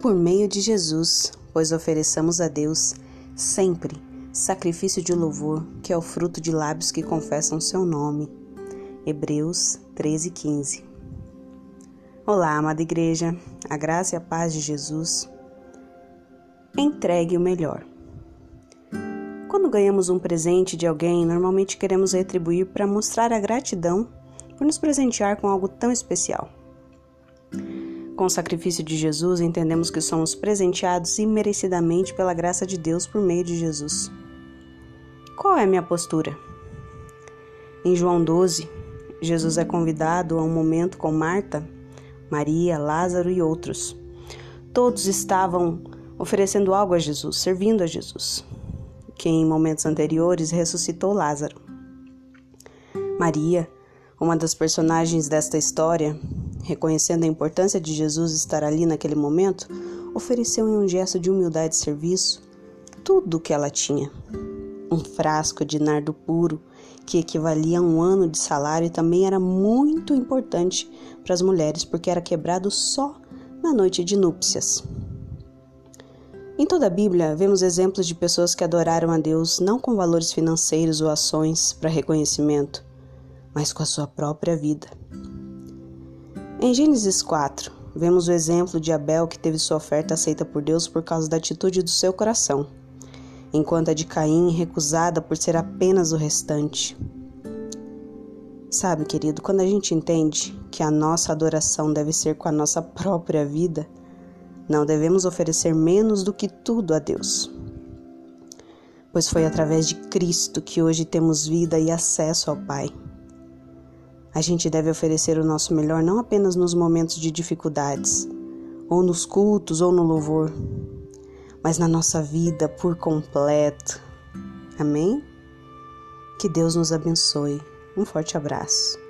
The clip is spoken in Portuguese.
por meio de Jesus, pois ofereçamos a Deus sempre sacrifício de louvor, que é o fruto de lábios que confessam seu nome. Hebreus 13, 15. Olá, amada igreja, a graça e a paz de Jesus. Entregue o melhor. Quando ganhamos um presente de alguém, normalmente queremos retribuir para mostrar a gratidão por nos presentear com algo tão especial. Com o sacrifício de Jesus, entendemos que somos presenteados imerecidamente pela graça de Deus por meio de Jesus. Qual é a minha postura? Em João 12, Jesus é convidado a um momento com Marta, Maria, Lázaro e outros. Todos estavam oferecendo algo a Jesus, servindo a Jesus, que em momentos anteriores ressuscitou Lázaro. Maria, uma das personagens desta história, reconhecendo a importância de Jesus estar ali naquele momento, ofereceu em um gesto de humildade e serviço tudo o que ela tinha. Um frasco de nardo puro, que equivalia a um ano de salário e também era muito importante para as mulheres, porque era quebrado só na noite de núpcias. Em toda a Bíblia, vemos exemplos de pessoas que adoraram a Deus não com valores financeiros ou ações para reconhecimento, mas com a sua própria vida. Em Gênesis 4, vemos o exemplo de Abel que teve sua oferta aceita por Deus por causa da atitude do seu coração, enquanto a de Caim recusada por ser apenas o restante. Sabe, querido, quando a gente entende que a nossa adoração deve ser com a nossa própria vida, não devemos oferecer menos do que tudo a Deus. Pois foi através de Cristo que hoje temos vida e acesso ao Pai. A gente deve oferecer o nosso melhor não apenas nos momentos de dificuldades, ou nos cultos, ou no louvor, mas na nossa vida por completo. Amém? Que Deus nos abençoe. Um forte abraço.